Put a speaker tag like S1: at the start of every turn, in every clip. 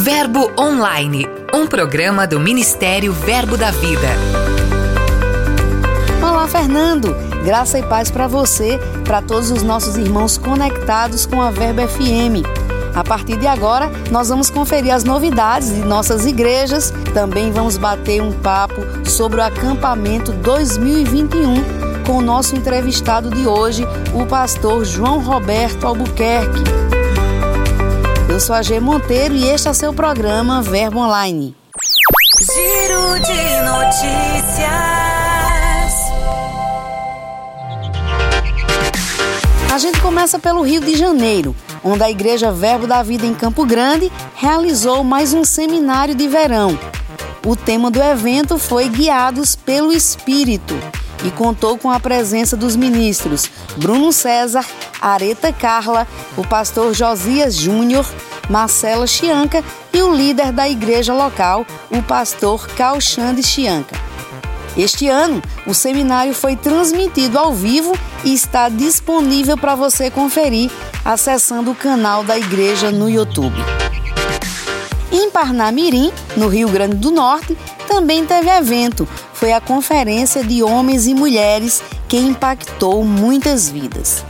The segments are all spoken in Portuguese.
S1: Verbo Online, um programa do Ministério Verbo da Vida.
S2: Olá, Fernando. Graça e paz para você, para todos os nossos irmãos conectados com a Verbo FM. A partir de agora, nós vamos conferir as novidades de nossas igrejas. Também vamos bater um papo sobre o acampamento 2021 com o nosso entrevistado de hoje, o pastor João Roberto Albuquerque. Eu sou a G Monteiro e este é seu programa Verbo Online.
S1: Giro de notícias.
S2: A gente começa pelo Rio de Janeiro, onde a Igreja Verbo da Vida em Campo Grande realizou mais um seminário de verão. O tema do evento foi Guiados pelo Espírito e contou com a presença dos ministros Bruno César, Areta Carla, o pastor Josias Júnior, Marcela Chianca e o líder da igreja local, o pastor Calxande Chianca. Este ano, o seminário foi transmitido ao vivo e está disponível para você conferir acessando o canal da igreja no YouTube. Em Parnamirim, no Rio Grande do Norte, também teve evento. Foi a Conferência de Homens e Mulheres que impactou muitas vidas.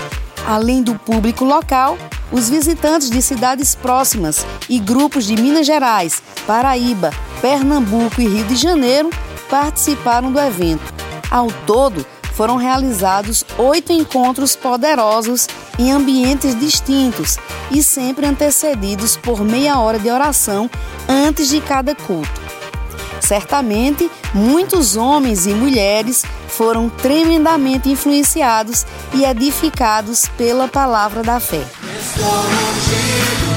S2: Além do público local, os visitantes de cidades próximas e grupos de Minas Gerais, Paraíba, Pernambuco e Rio de Janeiro participaram do evento. Ao todo, foram realizados oito encontros poderosos em ambientes distintos e sempre antecedidos por meia hora de oração antes de cada culto. Certamente, muitos homens e mulheres foram tremendamente influenciados e edificados pela palavra da fé.
S3: Estou ungido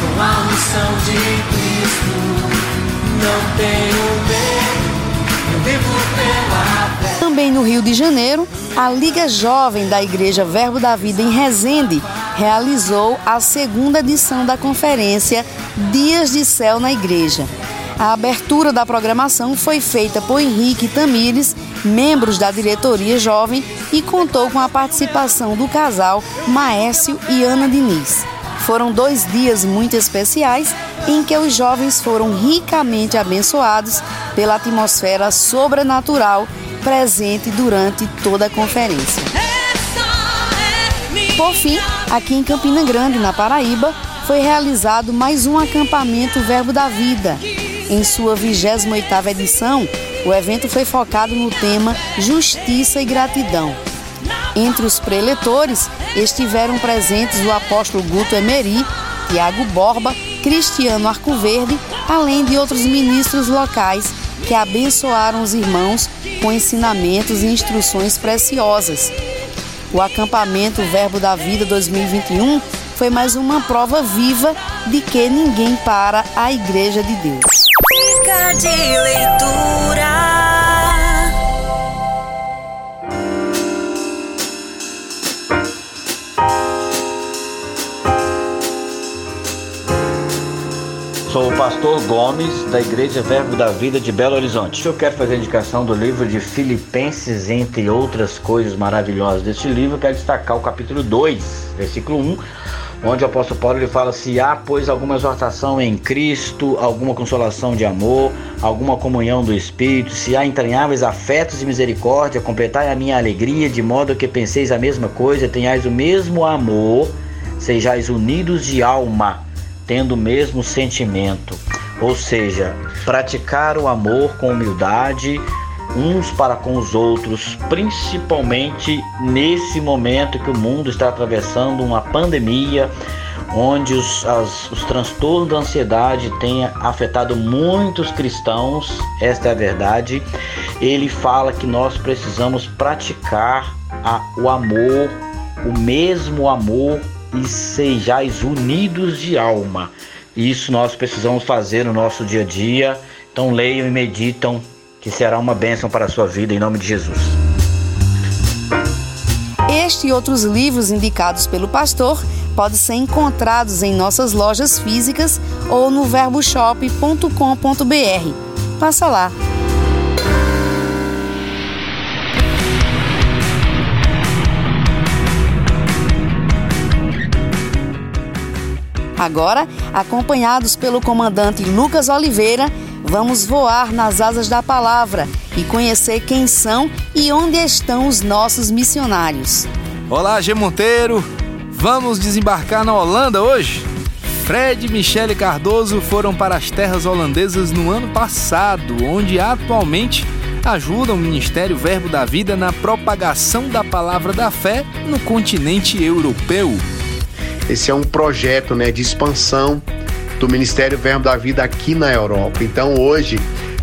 S3: com a unção de Cristo. Não tenho medo, eu vivo pela fé.
S2: Também no Rio de Janeiro, a Liga Jovem da Igreja Verbo da Vida em Resende realizou a segunda edição da conferência Dias de Céu na Igreja. A abertura da programação foi feita por Henrique Tamires, membros da diretoria jovem, e contou com a participação do casal Maércio e Ana Diniz. Foram dois dias muito especiais em que os jovens foram ricamente abençoados pela atmosfera sobrenatural presente durante toda a conferência. Por fim, aqui em Campina Grande, na Paraíba, foi realizado mais um acampamento Verbo da Vida. Em sua 28ª edição, o evento foi focado no tema Justiça e Gratidão. Entre os preletores estiveram presentes o apóstolo Guto Emery, Tiago Borba, Cristiano Arcoverde, além de outros ministros locais que abençoaram os irmãos com ensinamentos e instruções preciosas. O acampamento Verbo da Vida 2021 foi mais uma prova viva de que ninguém para a Igreja de Deus.
S1: Dica de leitura.
S4: Sou o pastor Gomes, da Igreja Verbo da Vida de Belo Horizonte. Eu quero fazer a indicação do livro de Filipenses, entre outras coisas maravilhosas deste livro. Eu quero destacar o capítulo 2, versículo 1, onde o apóstolo Paulo ele fala: Se há, pois, alguma exortação em Cristo, alguma consolação de amor, alguma comunhão do Espírito, se há entranháveis afetos e misericórdia, completai a minha alegria, de modo que penseis a mesma coisa, tenhais o mesmo amor, sejais unidos de alma tendo o mesmo sentimento, ou seja, praticar o amor com humildade uns para com os outros, principalmente nesse momento que o mundo está atravessando uma pandemia, onde os, as, os transtornos da ansiedade têm afetado muitos cristãos, esta é a verdade. Ele fala que nós precisamos praticar a, o amor, o mesmo amor e sejais unidos de alma. Isso nós precisamos fazer no nosso dia a dia. Então leiam e meditam, que será uma bênção para a sua vida, em nome de Jesus.
S2: Este e outros livros indicados pelo pastor podem ser encontrados em nossas lojas físicas ou no verboshop.com.br. Passa lá. Agora, acompanhados pelo comandante Lucas Oliveira, vamos voar nas asas da palavra e conhecer quem são e onde estão os nossos missionários.
S5: Olá, G Monteiro! Vamos desembarcar na Holanda hoje? Fred e Michele Cardoso foram para as terras holandesas no ano passado, onde atualmente ajudam o Ministério Verbo da Vida na propagação da palavra da fé no continente europeu.
S6: Esse é um projeto né, de expansão do Ministério Verbo da Vida aqui na Europa. Então hoje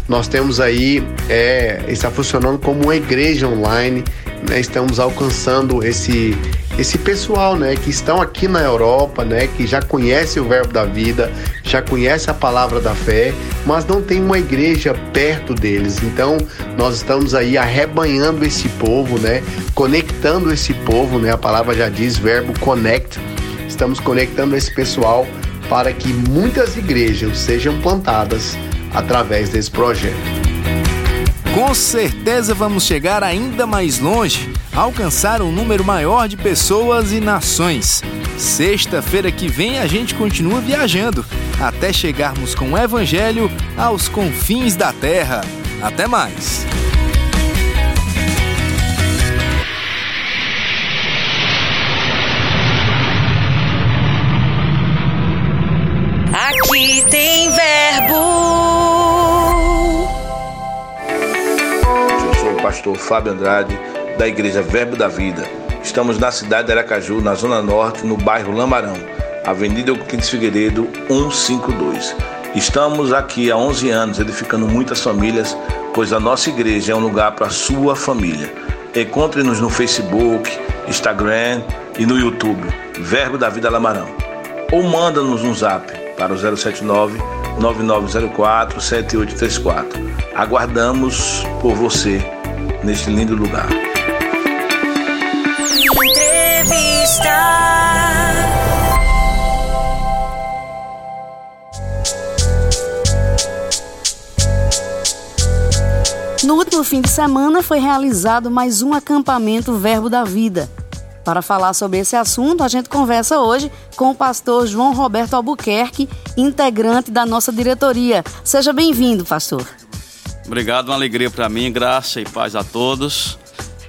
S6: nós temos aí, é, está funcionando como uma igreja online, né, estamos alcançando esse esse pessoal, né, que estão aqui na Europa, né, que já conhece o verbo da vida, já conhece a palavra da fé, mas não tem uma igreja perto deles. Então, nós estamos aí arrebanhando esse povo, né, conectando esse povo, né? A palavra já diz verbo connect. Estamos conectando esse pessoal para que muitas igrejas sejam plantadas através desse projeto.
S5: Com certeza vamos chegar ainda mais longe, alcançar um número maior de pessoas e nações. Sexta-feira que vem a gente continua viajando, até chegarmos com o Evangelho aos confins da terra. Até mais!
S7: Pastor Fábio Andrade, da Igreja Verbo da Vida. Estamos na cidade de Aracaju, na Zona Norte, no bairro Lamarão, Avenida Euclides Figueiredo, 152. Estamos aqui há 11 anos, edificando muitas famílias, pois a nossa igreja é um lugar para a sua família. Encontre-nos no Facebook, Instagram e no YouTube, Verbo da Vida Lamarão. Ou manda-nos um zap para o 079 9904 7834. Aguardamos por você neste lindo lugar. Entrevista.
S2: No último fim de semana foi realizado mais um acampamento Verbo da Vida. Para falar sobre esse assunto, a gente conversa hoje com o pastor João Roberto Albuquerque, integrante da nossa diretoria. Seja bem-vindo, pastor.
S8: Obrigado, uma alegria para mim, graça e paz a todos.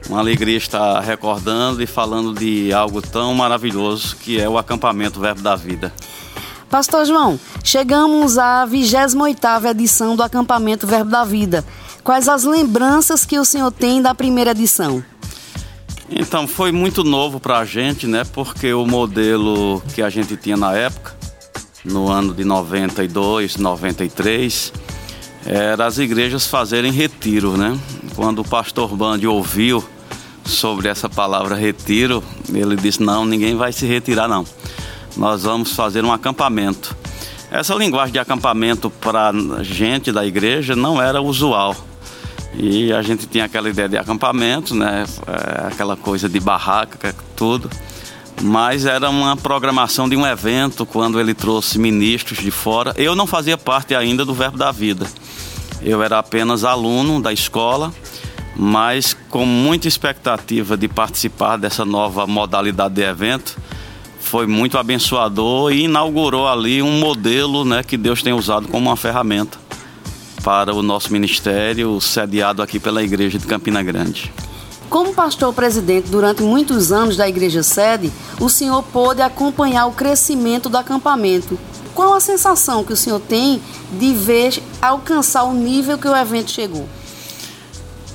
S8: Uma alegria estar recordando e falando de algo tão maravilhoso que é o acampamento Verbo da Vida.
S2: Pastor João, chegamos à 28ª edição do acampamento Verbo da Vida. Quais as lembranças que o senhor tem da primeira edição?
S8: Então, foi muito novo para a gente, né? Porque o modelo que a gente tinha na época, no ano de 92, 93, era as igrejas fazerem retiro, né? Quando o pastor Band ouviu sobre essa palavra retiro, ele disse: Não, ninguém vai se retirar, não. Nós vamos fazer um acampamento. Essa linguagem de acampamento para gente da igreja não era usual. E a gente tinha aquela ideia de acampamento, né? É, aquela coisa de barraca, tudo. Mas era uma programação de um evento quando ele trouxe ministros de fora. Eu não fazia parte ainda do Verbo da Vida. Eu era apenas aluno da escola, mas com muita expectativa de participar dessa nova modalidade de evento. Foi muito abençoador e inaugurou ali um modelo né, que Deus tem usado como uma ferramenta para o nosso ministério, sediado aqui pela Igreja de Campina Grande.
S2: Como pastor presidente durante muitos anos da igreja sede, o senhor pôde acompanhar o crescimento do acampamento qual a sensação que o senhor tem de ver alcançar o nível que o evento chegou?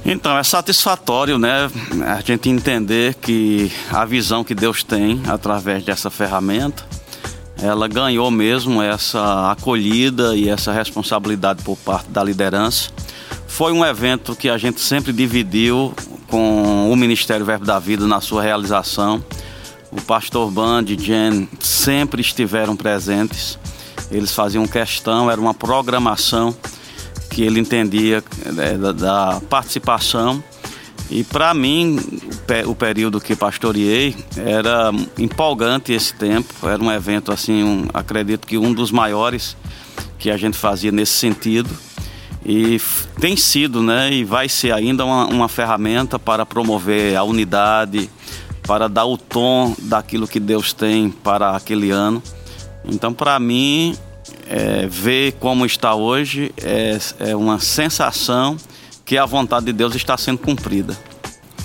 S8: Então, é satisfatório, né? A gente entender que a visão que Deus tem através dessa ferramenta, ela ganhou mesmo essa acolhida e essa responsabilidade por parte da liderança. Foi um evento que a gente sempre dividiu com o Ministério Verbo da Vida na sua realização. O pastor Band e Jen sempre estiveram presentes. Eles faziam questão, era uma programação que ele entendia é, da, participação. E para mim, o, o, período que pastoreei era empolgante esse tempo. Era um evento assim, um, acredito que um dos maiores que a gente fazia nesse sentido. E tem sido, né, e vai ser ainda uma, uma ferramenta para promover a unidade, para dar o tom daquilo que Deus tem para aquele ano Então, para mim, é, ver como está hoje é, é uma sensação que a vontade de Deus está sendo cumprida.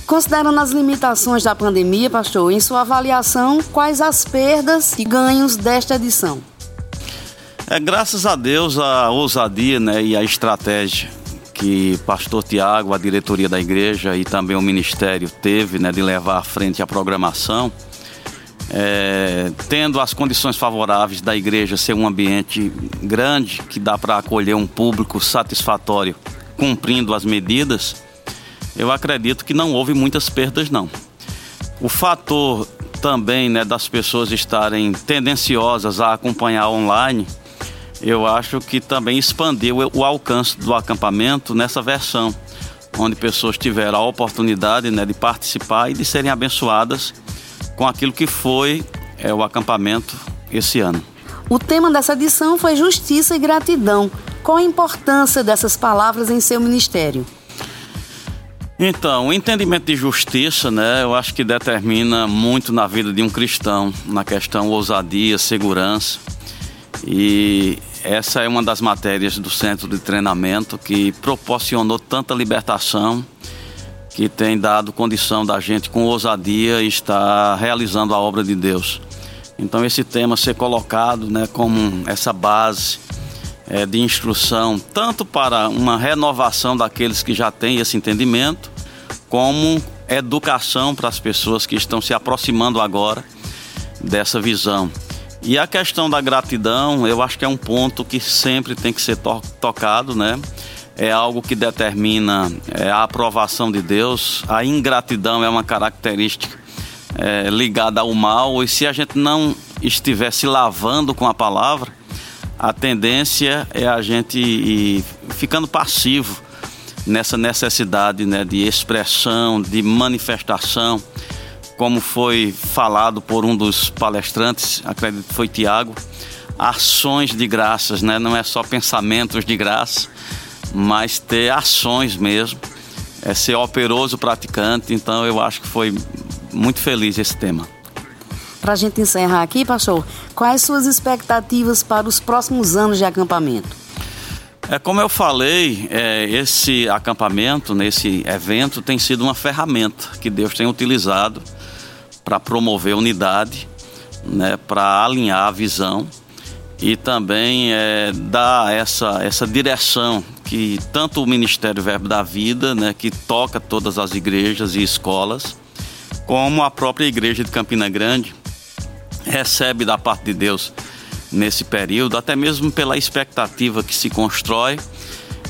S2: Considerando as limitações da pandemia, pastor, em sua avaliação, quais as perdas e ganhos desta edição?
S8: É graças a Deus a ousadia né, e a estratégia que pastor Tiago, a diretoria da igreja e também o ministério teve né, de levar à frente a programação, é, tendo as condições favoráveis da igreja ser um ambiente grande que dá para acolher um público satisfatório, cumprindo as medidas, eu acredito que não houve muitas perdas não. O fator também né, das pessoas estarem tendenciosas a acompanhar online eu acho que também expandiu o alcance do acampamento nessa versão, onde pessoas tiveram a oportunidade né, de participar e de serem abençoadas com aquilo que foi é, o acampamento esse ano.
S2: O tema dessa edição foi Justiça e Gratidão. Qual a importância dessas palavras em seu ministério?
S8: Então, o entendimento de justiça, né, eu acho que determina muito na vida de um cristão, na questão ousadia, segurança. E essa é uma das matérias do centro de treinamento que proporcionou tanta libertação, que tem dado condição da gente com ousadia estar realizando a obra de Deus. Então esse tema ser colocado, né, como essa base é, de instrução, tanto para uma renovação daqueles que já têm esse entendimento, como educação para as pessoas que estão se aproximando agora dessa visão. E a questão da gratidão, eu acho que é um ponto que sempre tem que ser to tocado, né? É algo que determina é, a aprovação de Deus. A ingratidão é uma característica é, ligada ao mal. E se a gente não estiver se lavando com a palavra, a tendência é a gente ir ficando passivo nessa necessidade né, de expressão, de manifestação como foi falado por um dos palestrantes, acredito que foi Tiago, ações de graças, né? Não é só pensamentos de graça, mas ter ações mesmo, é ser operoso praticante. Então eu acho que foi muito feliz esse tema.
S2: Para a gente encerrar aqui, pastor, quais suas expectativas para os próximos anos de acampamento?
S8: É como eu falei, é, esse acampamento, nesse evento, tem sido uma ferramenta que Deus tem utilizado para promover unidade, né, para alinhar a visão e também é, dar essa, essa direção que tanto o Ministério Verbo da Vida, né, que toca todas as igrejas e escolas, como a própria igreja de Campina Grande recebe da parte de Deus nesse período, até mesmo pela expectativa que se constrói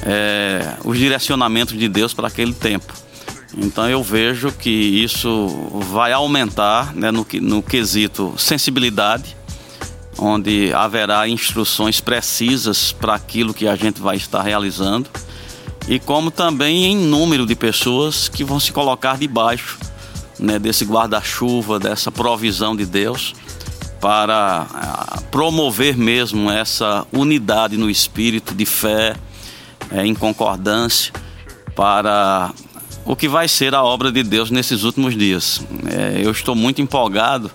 S8: é, os direcionamentos de Deus para aquele tempo. Então eu vejo que isso vai aumentar né, no, no quesito sensibilidade, onde haverá instruções precisas para aquilo que a gente vai estar realizando, e como também em número de pessoas que vão se colocar debaixo né, desse guarda-chuva, dessa provisão de Deus, para ah, promover mesmo essa unidade no espírito de fé, é, em concordância, para o que vai ser a obra de Deus nesses últimos dias. É, eu estou muito empolgado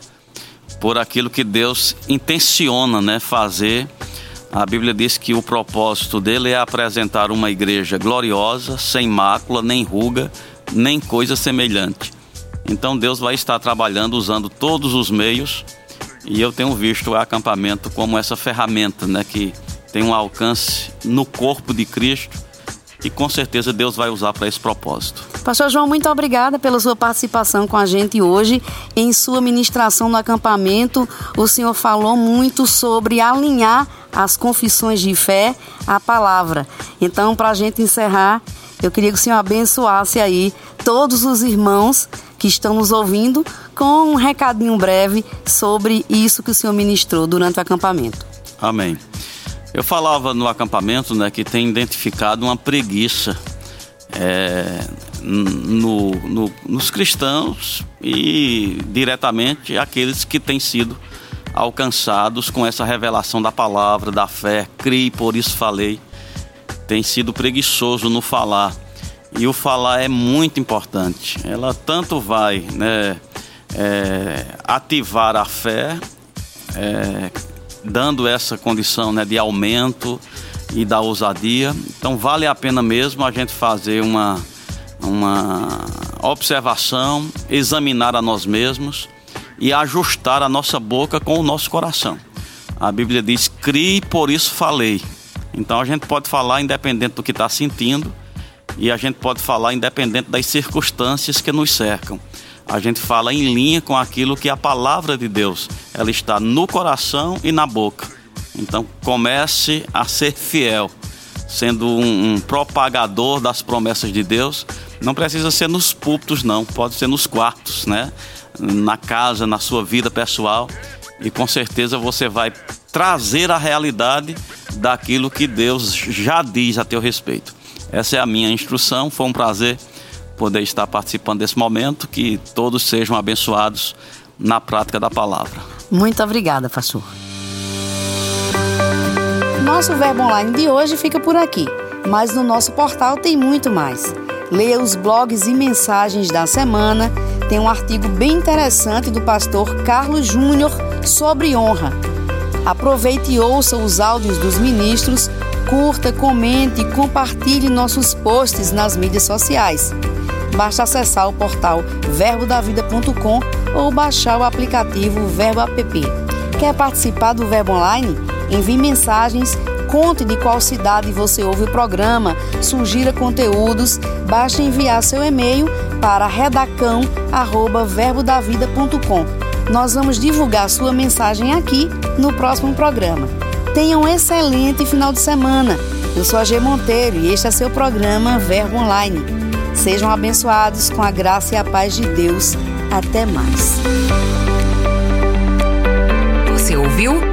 S8: por aquilo que Deus intenciona né, fazer. A Bíblia diz que o propósito dele é apresentar uma igreja gloriosa, sem mácula, nem ruga, nem coisa semelhante. Então Deus vai estar trabalhando usando todos os meios e eu tenho visto o acampamento como essa ferramenta né, que tem um alcance no corpo de Cristo e com certeza Deus vai usar para esse propósito.
S2: Pastor João, muito obrigada pela sua participação com a gente hoje. Em sua ministração no acampamento, o senhor falou muito sobre alinhar as confissões de fé à palavra. Então, para a gente encerrar, eu queria que o senhor abençoasse aí todos os irmãos que estão nos ouvindo com um recadinho breve sobre isso que o senhor ministrou durante o acampamento.
S8: Amém. Eu falava no acampamento né, que tem identificado uma preguiça é, no, no, nos cristãos e diretamente aqueles que têm sido alcançados com essa revelação da palavra, da fé, criei, por isso falei. Tem sido preguiçoso no falar. E o falar é muito importante. Ela tanto vai né, é, ativar a fé, é, dando essa condição né, de aumento e da ousadia. Então vale a pena mesmo a gente fazer uma, uma observação, examinar a nós mesmos e ajustar a nossa boca com o nosso coração. A Bíblia diz: crie, por isso falei. Então a gente pode falar independente do que está sentindo e a gente pode falar independente das circunstâncias que nos cercam. A gente fala em linha com aquilo que a palavra de Deus ela está no coração e na boca. Então comece a ser fiel, sendo um, um propagador das promessas de Deus. Não precisa ser nos púlpitos, não. Pode ser nos quartos, né? Na casa, na sua vida pessoal. E com certeza você vai trazer a realidade daquilo que Deus já diz a teu respeito. Essa é a minha instrução. Foi um prazer poder estar participando desse momento. Que todos sejam abençoados na prática da palavra.
S2: Muito obrigada, pastor. Nosso verbo online de hoje fica por aqui, mas no nosso portal tem muito mais. Leia os blogs e mensagens da semana. Tem um artigo bem interessante do pastor Carlos Júnior sobre honra. Aproveite e ouça os áudios dos ministros, curta, comente e compartilhe nossos posts nas mídias sociais. Basta acessar o portal verbodavida.com ou baixar o aplicativo Verbo App. Quer participar do Verbo Online? Envie mensagens, conte de qual cidade você ouve o programa, sugira conteúdos, basta enviar seu e-mail para redacão@verbodavida.com. Nós vamos divulgar sua mensagem aqui no próximo programa. Tenha um excelente final de semana. Eu sou a G Monteiro e este é seu programa Verbo Online. Sejam abençoados com a graça e a paz de Deus. Até mais.
S1: Você ouviu